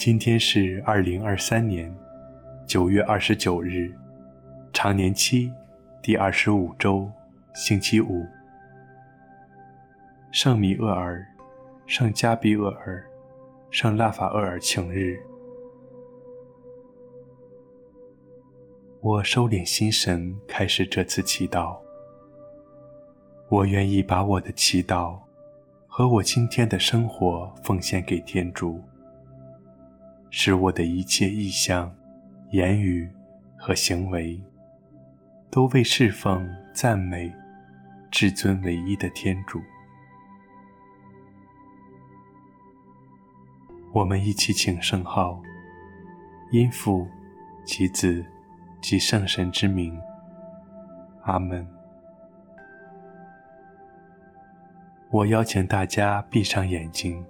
今天是二零二三年九月二十九日，常年期第二十五周，星期五。圣米厄尔、圣加比厄尔、圣拉法厄尔请日。我收敛心神，开始这次祈祷。我愿意把我的祈祷和我今天的生活奉献给天主，使我的一切意向、言语和行为都为侍奉、赞美至尊唯一的天主。我们一起请圣号，因父及子及圣神之名，阿门。我邀请大家闭上眼睛，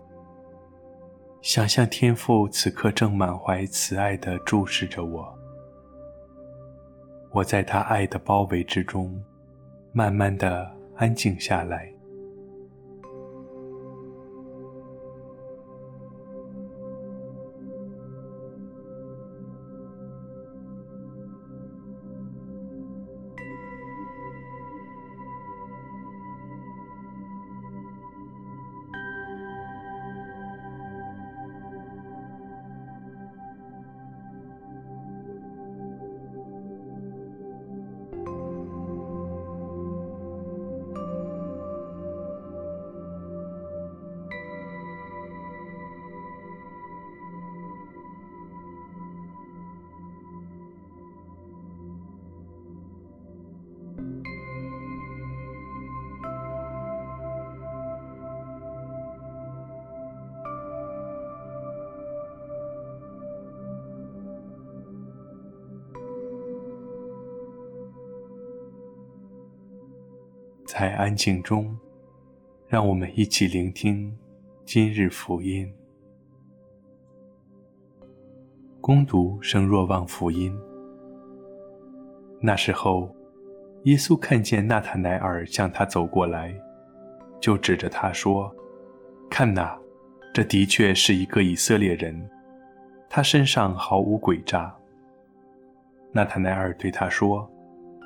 想象天父此刻正满怀慈爱地注视着我。我在他爱的包围之中，慢慢地安静下来。在安静中，让我们一起聆听今日福音。恭读圣若望福音。那时候，耶稣看见纳塔乃尔向他走过来，就指着他说：“看哪，这的确是一个以色列人，他身上毫无诡诈。”纳塔乃尔对他说：“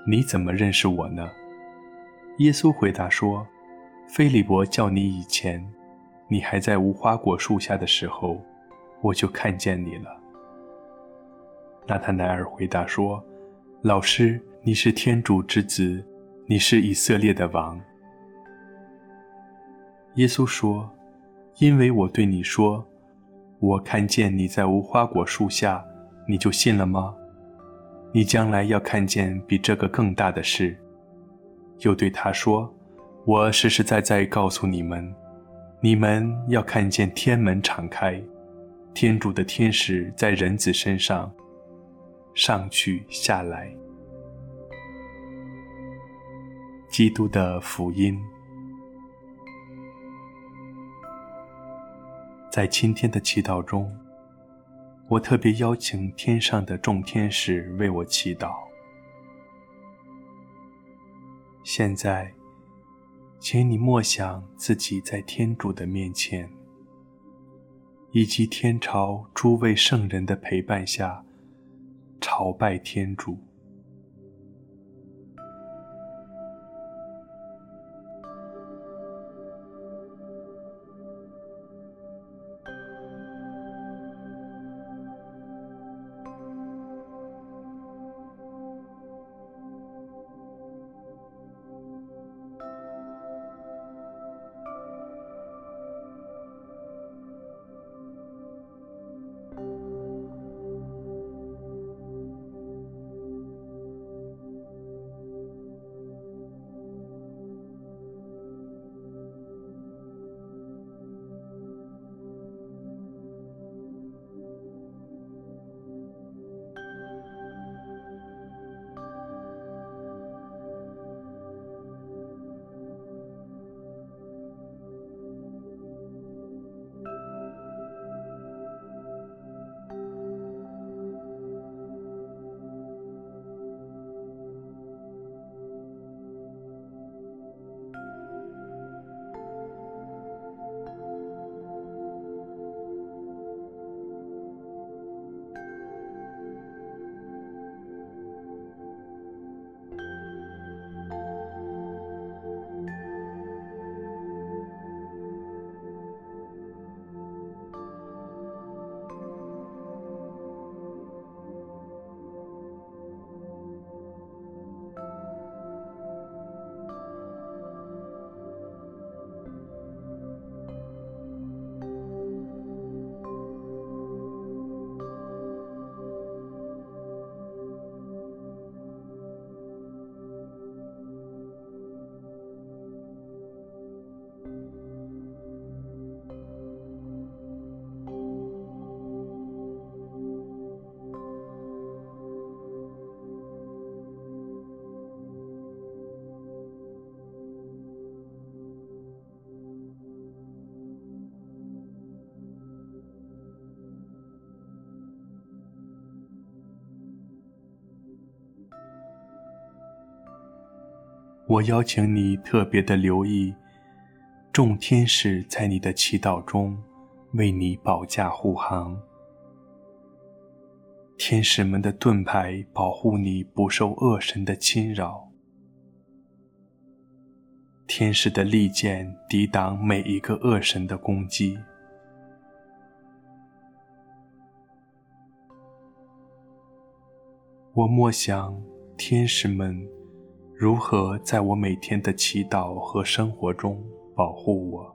你怎么认识我呢？”耶稣回答说：“菲利伯叫你以前，你还在无花果树下的时候，我就看见你了。”纳塔乃尔回答说：“老师，你是天主之子，你是以色列的王。”耶稣说：“因为我对你说，我看见你在无花果树下，你就信了吗？你将来要看见比这个更大的事。”又对他说：“我实实在在告诉你们，你们要看见天门敞开，天主的天使在人子身上上去下来。”基督的福音。在今天的祈祷中，我特别邀请天上的众天使为我祈祷。现在，请你默想自己在天主的面前，以及天朝诸位圣人的陪伴下，朝拜天主。我邀请你特别的留意，众天使在你的祈祷中为你保驾护航。天使们的盾牌保护你不受恶神的侵扰，天使的利剑抵挡每一个恶神的攻击。我默想天使们如何在我每天的祈祷和生活中保护我。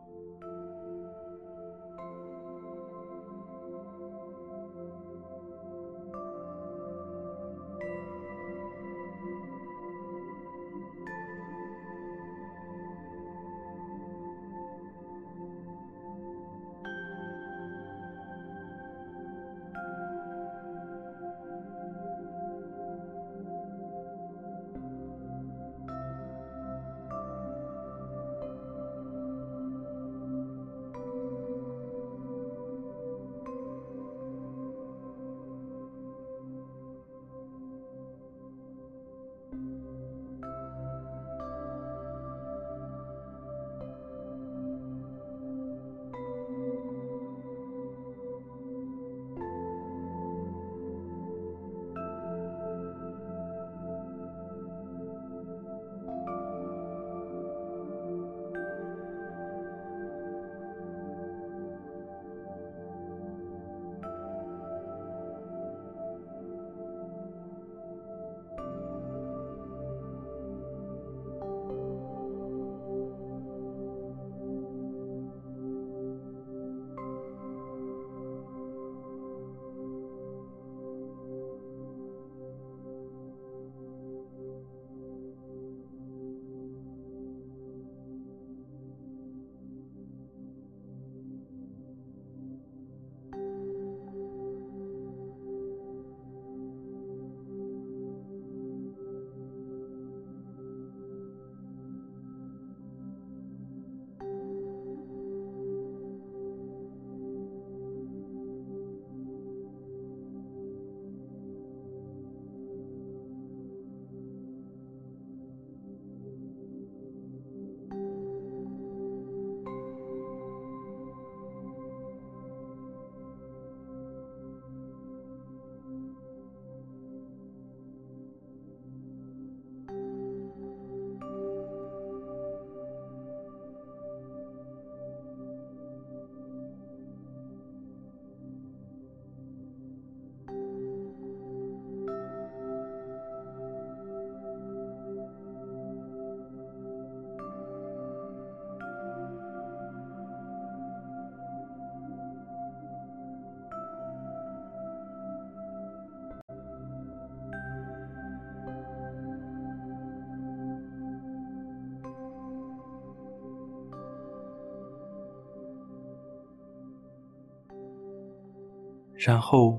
然后，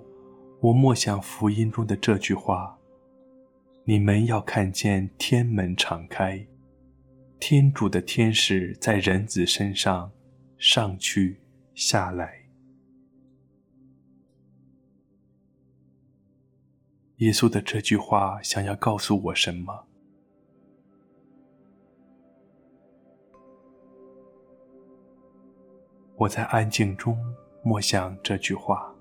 我默想福音中的这句话：“你们要看见天门敞开，天主的天使在人子身上上去下来。”耶稣的这句话想要告诉我什么？我在安静中默想这句话。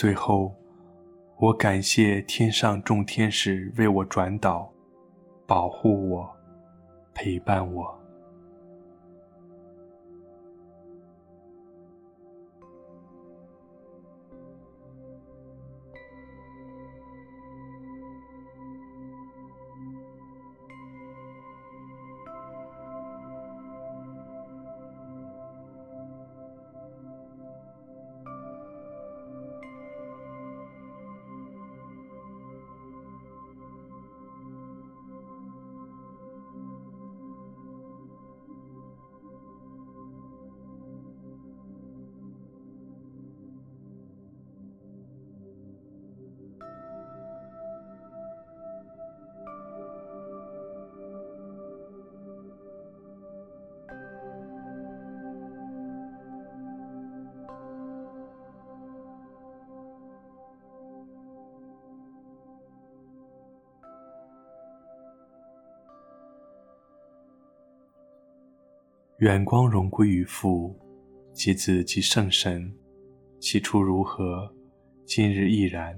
最后，我感谢天上众天使为我转导，保护我，陪伴我。远光荣归于父、其子、及圣神，起初如何，今日亦然，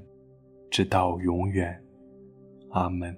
直到永远。阿门。